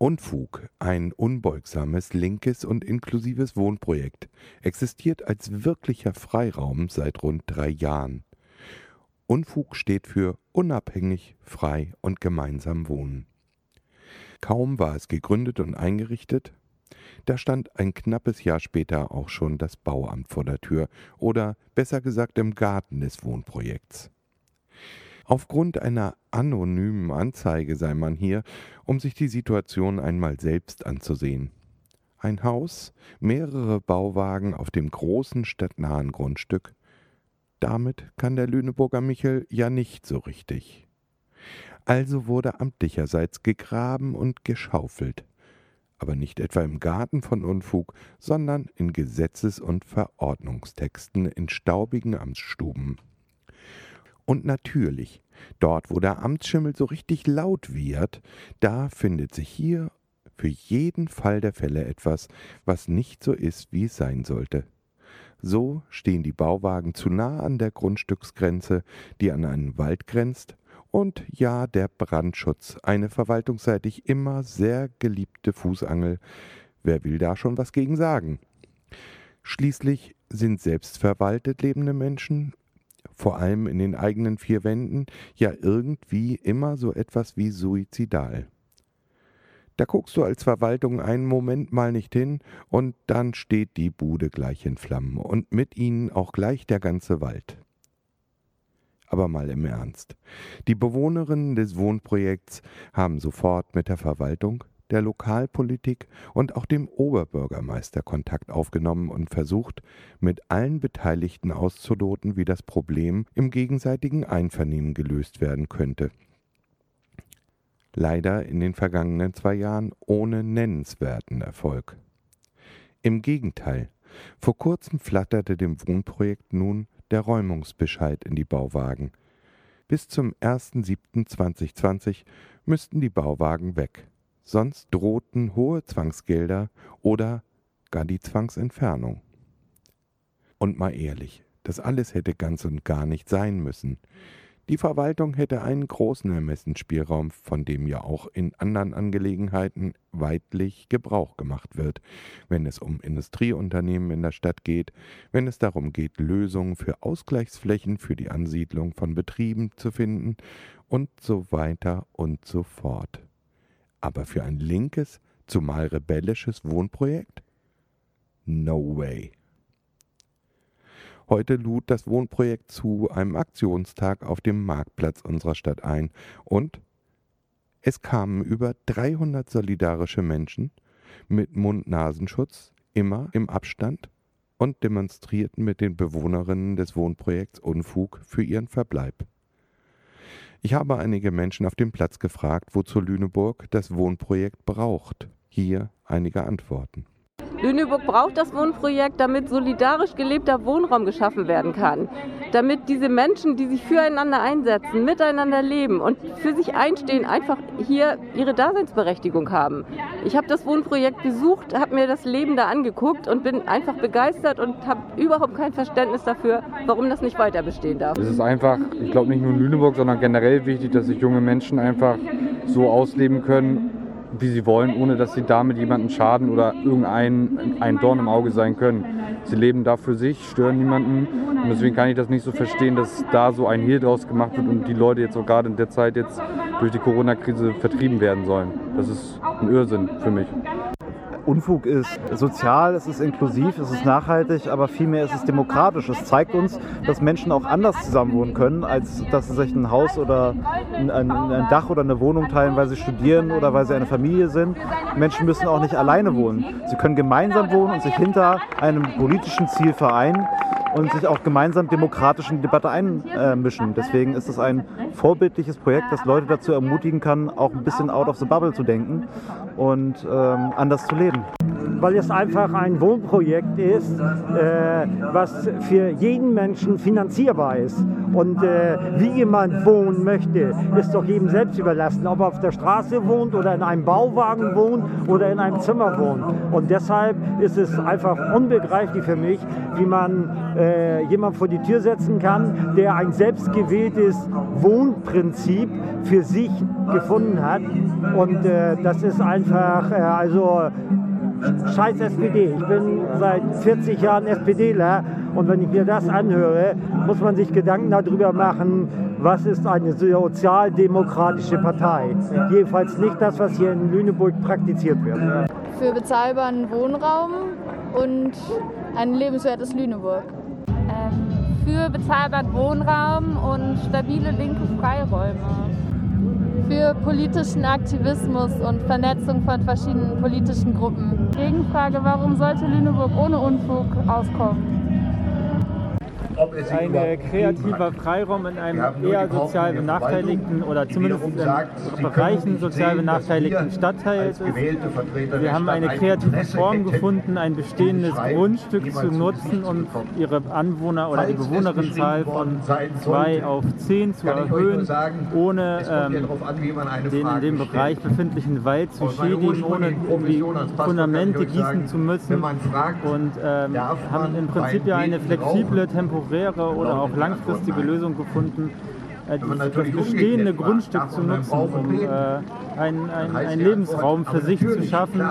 Unfug, ein unbeugsames, linkes und inklusives Wohnprojekt, existiert als wirklicher Freiraum seit rund drei Jahren. Unfug steht für unabhängig, frei und gemeinsam wohnen. Kaum war es gegründet und eingerichtet, da stand ein knappes Jahr später auch schon das Bauamt vor der Tür oder besser gesagt im Garten des Wohnprojekts. Aufgrund einer anonymen Anzeige sei man hier, um sich die Situation einmal selbst anzusehen. Ein Haus, mehrere Bauwagen auf dem großen stadtnahen Grundstück. Damit kann der Lüneburger Michel ja nicht so richtig. Also wurde amtlicherseits gegraben und geschaufelt, aber nicht etwa im Garten von Unfug, sondern in Gesetzes- und Verordnungstexten in staubigen Amtsstuben. Und natürlich, dort wo der Amtsschimmel so richtig laut wird, da findet sich hier für jeden Fall der Fälle etwas, was nicht so ist, wie es sein sollte. So stehen die Bauwagen zu nah an der Grundstücksgrenze, die an einen Wald grenzt, und ja, der Brandschutz, eine verwaltungsseitig immer sehr geliebte Fußangel. Wer will da schon was gegen sagen? Schließlich sind selbstverwaltet lebende Menschen vor allem in den eigenen vier Wänden, ja irgendwie immer so etwas wie suizidal. Da guckst du als Verwaltung einen Moment mal nicht hin und dann steht die Bude gleich in Flammen und mit ihnen auch gleich der ganze Wald. Aber mal im Ernst. Die Bewohnerinnen des Wohnprojekts haben sofort mit der Verwaltung der Lokalpolitik und auch dem Oberbürgermeister Kontakt aufgenommen und versucht, mit allen Beteiligten auszuloten, wie das Problem im gegenseitigen Einvernehmen gelöst werden könnte. Leider in den vergangenen zwei Jahren ohne nennenswerten Erfolg. Im Gegenteil, vor kurzem flatterte dem Wohnprojekt nun der Räumungsbescheid in die Bauwagen. Bis zum 1.7.2020 müssten die Bauwagen weg sonst drohten hohe Zwangsgelder oder gar die Zwangsentfernung. Und mal ehrlich, das alles hätte ganz und gar nicht sein müssen. Die Verwaltung hätte einen großen Ermessensspielraum, von dem ja auch in anderen Angelegenheiten weitlich Gebrauch gemacht wird, wenn es um Industrieunternehmen in der Stadt geht, wenn es darum geht, Lösungen für Ausgleichsflächen für die Ansiedlung von Betrieben zu finden und so weiter und so fort. Aber für ein linkes, zumal rebellisches Wohnprojekt? No way. Heute lud das Wohnprojekt zu einem Aktionstag auf dem Marktplatz unserer Stadt ein und es kamen über 300 solidarische Menschen mit Mund-Nasenschutz, immer im Abstand und demonstrierten mit den Bewohnerinnen des Wohnprojekts Unfug für ihren Verbleib. Ich habe einige Menschen auf dem Platz gefragt, wozu Lüneburg das Wohnprojekt braucht. Hier einige Antworten. Lüneburg braucht das Wohnprojekt, damit solidarisch gelebter Wohnraum geschaffen werden kann. Damit diese Menschen, die sich füreinander einsetzen, miteinander leben und für sich einstehen, einfach hier ihre Daseinsberechtigung haben. Ich habe das Wohnprojekt besucht, habe mir das Leben da angeguckt und bin einfach begeistert und habe überhaupt kein Verständnis dafür, warum das nicht weiter bestehen darf. Es ist einfach, ich glaube nicht nur in Lüneburg, sondern generell wichtig, dass sich junge Menschen einfach so ausleben können, wie sie wollen, ohne dass sie damit jemanden schaden oder irgendein ein Dorn im Auge sein können. Sie leben da für sich, stören niemanden und deswegen kann ich das nicht so verstehen, dass da so ein Hehl draus gemacht wird und die Leute jetzt auch gerade in der Zeit jetzt durch die Corona-Krise vertrieben werden sollen. Das ist ein Irrsinn für mich. Unfug ist sozial, es ist inklusiv, es ist nachhaltig, aber vielmehr ist es demokratisch. Es zeigt uns, dass Menschen auch anders zusammenwohnen können, als dass sie sich ein Haus oder ein, ein, ein Dach oder eine Wohnung teilen, weil sie studieren oder weil sie eine Familie sind. Menschen müssen auch nicht alleine wohnen. Sie können gemeinsam wohnen und sich hinter einem politischen Ziel vereinen und sich auch gemeinsam demokratisch in die Debatte einmischen. Deswegen ist es ein vorbildliches Projekt, das Leute dazu ermutigen kann, auch ein bisschen out of the bubble zu denken und ähm, anders zu leben. Weil es einfach ein Wohnprojekt ist, äh, was für jeden Menschen finanzierbar ist Und äh, wie jemand wohnen möchte, ist doch jedem selbst überlassen, ob er auf der Straße wohnt oder in einem Bauwagen wohnt oder in einem Zimmer wohnt. Und deshalb ist es einfach unbegreiflich für mich, wie man äh, jemand vor die Tür setzen kann, der ein selbstgewähltes Wohnprinzip für sich gefunden hat. Und äh, das ist einfach, äh, also scheiß SPD. Ich bin seit 40 Jahren SPDler und wenn ich mir das anhöre, muss man sich Gedanken darüber machen, was ist eine sozialdemokratische Partei. Jedenfalls nicht das, was hier in Lüneburg praktiziert wird. Für bezahlbaren Wohnraum und ein lebenswertes Lüneburg. Ähm, für bezahlbaren Wohnraum und stabile linke Freiräume. Für politischen Aktivismus und Vernetzung von verschiedenen politischen Gruppen. Gegenfrage, warum sollte Lüneburg ohne Unfug auskommen? Ein kreativer Freiraum in einem eher sozial benachteiligten oder zumindest in Bereichen sozial benachteiligten Stadtteil ist. Wir haben eine kreative Form gefunden, ein bestehendes Grundstück zu nutzen und ihre Anwohner oder die Bewohnerinnenzahl von zwei auf zehn zu erhöhen, ohne ähm, den in dem Bereich befindlichen Wald zu schädigen, ohne die Fundamente gießen zu müssen. und ähm, haben im Prinzip ja eine flexible, temporäre temporäre oder auch langfristige Lösung gefunden, äh, das bestehende Grundstück zu nutzen, um äh, einen, einen, einen, Lebensraum für sich zu schaffen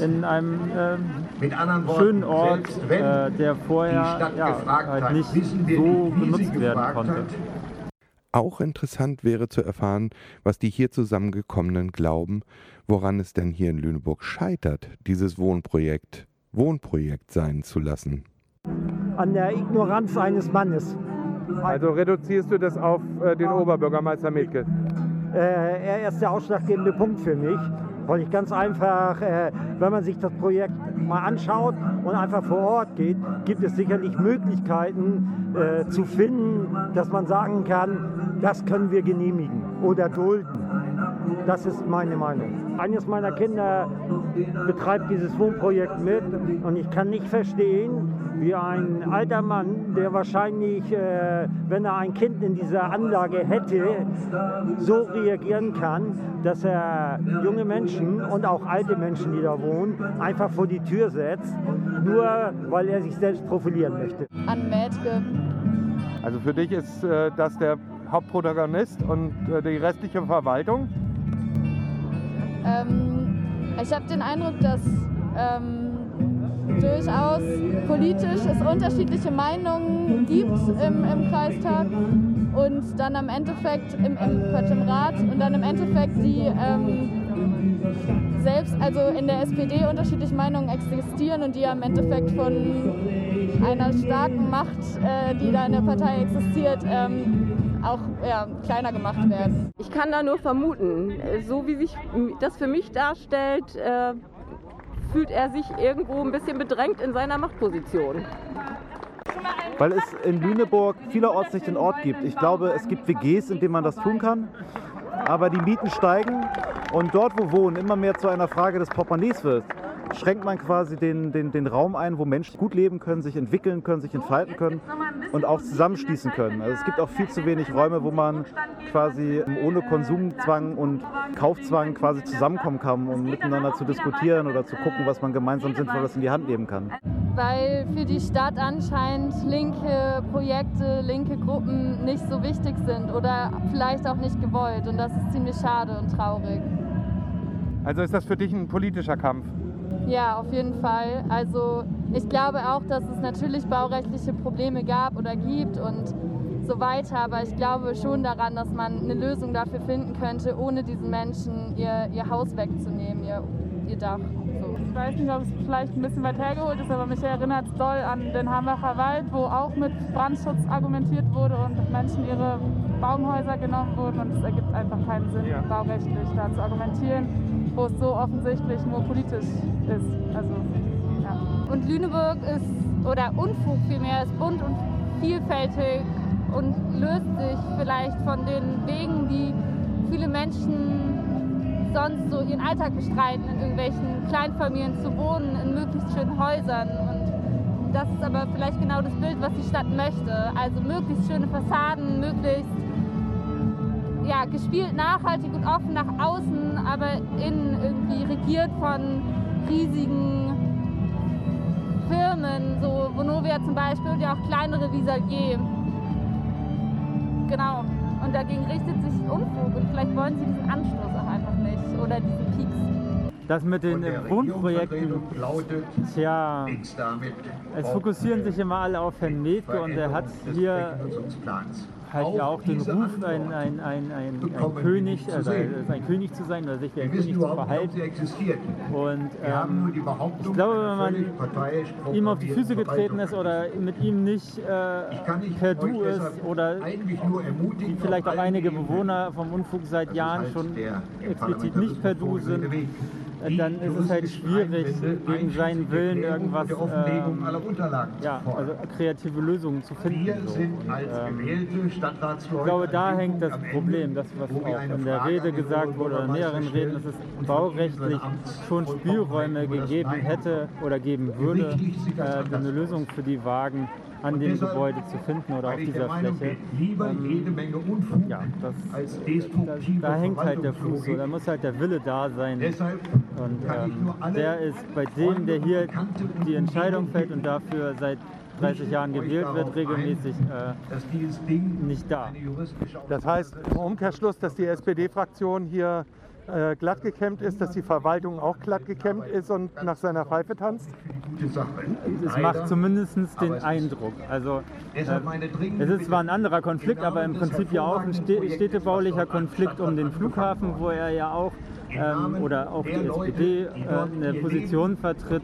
in einem äh, schönen Ort, äh, der vorher ja, halt nicht so benutzt werden konnte. Auch interessant wäre zu erfahren, was die hier zusammengekommenen glauben, woran es denn hier in Lüneburg scheitert, dieses Wohnprojekt Wohnprojekt sein zu lassen an der Ignoranz eines Mannes. Also reduzierst du das auf äh, den Oberbürgermeister Metke? Äh, er ist der ausschlaggebende Punkt für mich, weil ich ganz einfach, äh, wenn man sich das Projekt mal anschaut und einfach vor Ort geht, gibt es sicherlich Möglichkeiten äh, zu finden, dass man sagen kann, das können wir genehmigen oder dulden. Das ist meine Meinung. Eines meiner Kinder betreibt dieses Wohnprojekt mit und ich kann nicht verstehen, wie ein alter Mann, der wahrscheinlich, äh, wenn er ein Kind in dieser Anlage hätte, so reagieren kann, dass er junge Menschen und auch alte Menschen, die da wohnen, einfach vor die Tür setzt, nur weil er sich selbst profilieren möchte. An Mädke. Also für dich ist äh, das der Hauptprotagonist und äh, die restliche Verwaltung? Ähm, ich habe den Eindruck, dass ähm, durchaus politisch es unterschiedliche Meinungen gibt im, im Kreistag und dann am Endeffekt im, im, Quatsch, im Rat und dann im Endeffekt die ähm, selbst, also in der SPD unterschiedliche Meinungen existieren und die am Endeffekt von einer starken Macht, äh, die da in der Partei existiert, ähm, auch ja, kleiner gemacht werden. Ich kann da nur vermuten, so wie sich das für mich darstellt, äh, fühlt er sich irgendwo ein bisschen bedrängt in seiner Machtposition. Weil es in Lüneburg vielerorts nicht den Ort gibt. Ich glaube, es gibt WGs, in denen man das tun kann. Aber die Mieten steigen und dort, wo Wohnen immer mehr zu einer Frage des Portemonnaies wird, schränkt man quasi den, den, den Raum ein, wo Menschen gut leben können, sich entwickeln können, sich entfalten können und auch zusammenschließen können. Also es gibt auch viel zu wenig Räume, wo man quasi ohne Konsumzwang und Kaufzwang quasi zusammenkommen kann, um miteinander zu diskutieren oder zu gucken, was man gemeinsam Sinnvolles in die Hand nehmen kann. Weil für die Stadt anscheinend linke Projekte, linke Gruppen nicht so wichtig sind oder vielleicht auch nicht gewollt. Und das ist ziemlich schade und traurig. Also ist das für dich ein politischer Kampf? Ja, auf jeden Fall. Also ich glaube auch, dass es natürlich baurechtliche Probleme gab oder gibt und so weiter, aber ich glaube schon daran, dass man eine Lösung dafür finden könnte, ohne diesen Menschen ihr, ihr Haus wegzunehmen, ihr, ihr Dach. So. Ich weiß nicht, ob es vielleicht ein bisschen weit hergeholt ist, aber mich erinnert es doll an den Hambacher Wald, wo auch mit Brandschutz argumentiert wurde und Menschen ihre Baumhäuser genommen wurden und es ergibt einfach keinen Sinn, ja. baurechtlich da zu argumentieren wo es so offensichtlich nur politisch ist. Also, ja. Und Lüneburg ist, oder Unfug vielmehr, ist bunt und vielfältig und löst sich vielleicht von den Wegen, die viele Menschen sonst so ihren Alltag bestreiten, in irgendwelchen Kleinfamilien zu wohnen, in möglichst schönen Häusern. Und das ist aber vielleicht genau das Bild, was die Stadt möchte. Also möglichst schöne Fassaden, möglichst ja, gespielt nachhaltig und offen nach außen, aber innen irgendwie regiert von riesigen Firmen, so Vonovia zum Beispiel und ja auch kleinere Visalier. Genau. Und dagegen richtet sich Unfug und vielleicht wollen sie diesen Anstoß auch einfach nicht oder diesen Peaks. Das mit den Wohnprojekten, tja, es fokussieren sich immer alle auf Herrn Metke und er hat hier halt ja auch den Ruf, ein, ein, ein, ein, ein König, also ein König zu sein oder sich wie ein König zu verhalten. Und ähm, ich glaube, wenn man ihm auf die Füße getreten ist oder mit ihm nicht äh, per Du ist oder wie vielleicht auch einige Bewohner vom Unfug seit Jahren schon explizit nicht per Du sind, dann ist es halt schwierig, gegen seinen Willen irgendwas, ähm, ja, also kreative Lösungen zu finden. So. Und, ähm, ich glaube, da hängt das Problem, das was auch in der Rede gesagt wurde oder in mehreren Reden, dass es baurechtlich schon Spielräume gegeben hätte oder geben würde, äh, eine Lösung für die Wagen an dem Gebäude zu finden oder auf dieser Fläche. Ähm, ja, das, das, da hängt halt der Fuß so, da muss halt der Wille da sein. Und ähm, der ist bei dem, der hier die Entscheidung fällt und dafür seit 30 Jahren gewählt wird, regelmäßig äh, nicht da. Das heißt im Umkehrschluss, dass die SPD-Fraktion hier äh, glatt gekämmt ist, dass die Verwaltung auch glatt gekämmt ist und nach seiner Pfeife tanzt? Es macht zumindest den Eindruck. Also äh, es ist zwar ein anderer Konflikt, aber im Prinzip ja auch ein städtebaulicher Konflikt um den Flughafen, wo er ja auch ähm, oder auch die SPD äh, eine Position vertritt,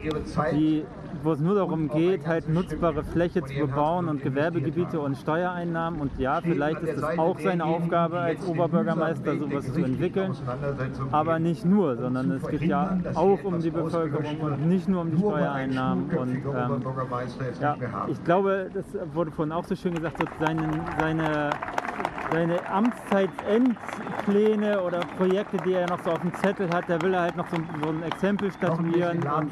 die wo es nur darum geht, halt nutzbare Fläche zu bebauen und Gewerbegebiete und Steuereinnahmen. Und ja, vielleicht ist es auch seine Aufgabe als Oberbürgermeister, sowas zu entwickeln. Aber nicht nur, sondern es geht ja auch um die Bevölkerung und nicht nur um die Steuereinnahmen. Und ähm, ja, ich glaube, das wurde vorhin auch so schön gesagt, seine, seine seine Amtszeitendpläne oder Projekte, die er noch so auf dem Zettel hat, da will er halt noch so, so ein Exempel statuieren. Und, ähm,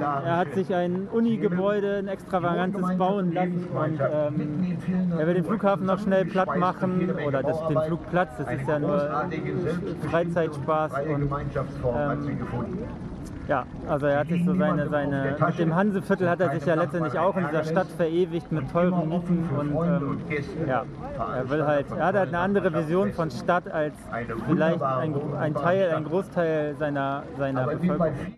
er hat sich ein Unigebäude, ein extravagantes bauen lassen und ähm, er will den Flughafen noch schnell platt machen oder das, den Flugplatz, das ist ja nur Freizeitspaß und ähm, ja, also er hat sich so seine, seine, mit dem Hanseviertel hat er sich ja letztendlich auch in dieser Stadt verewigt mit teuren Mieten und ähm, ja, er will halt, er hat halt eine andere Vision von Stadt als vielleicht ein, ein Teil, ein Großteil seiner, seiner Bevölkerung.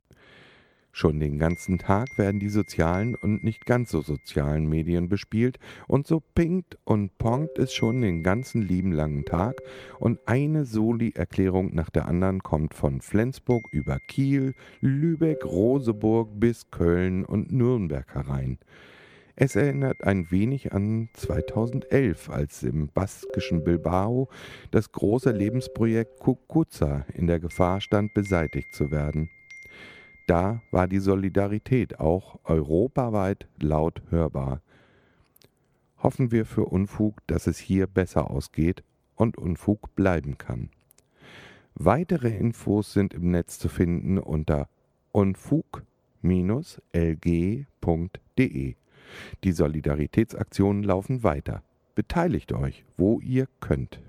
Schon den ganzen Tag werden die sozialen und nicht ganz so sozialen Medien bespielt und so pinkt und ponkt es schon den ganzen lieben langen Tag und eine Soli-Erklärung nach der anderen kommt von Flensburg über Kiel, Lübeck, Roseburg bis Köln und Nürnberg herein. Es erinnert ein wenig an 2011, als im baskischen Bilbao das große Lebensprojekt Kukuza in der Gefahr stand, beseitigt zu werden. Da war die Solidarität auch europaweit laut hörbar. Hoffen wir für Unfug, dass es hier besser ausgeht und Unfug bleiben kann. Weitere Infos sind im Netz zu finden unter unfug-lg.de. Die Solidaritätsaktionen laufen weiter. Beteiligt euch, wo ihr könnt.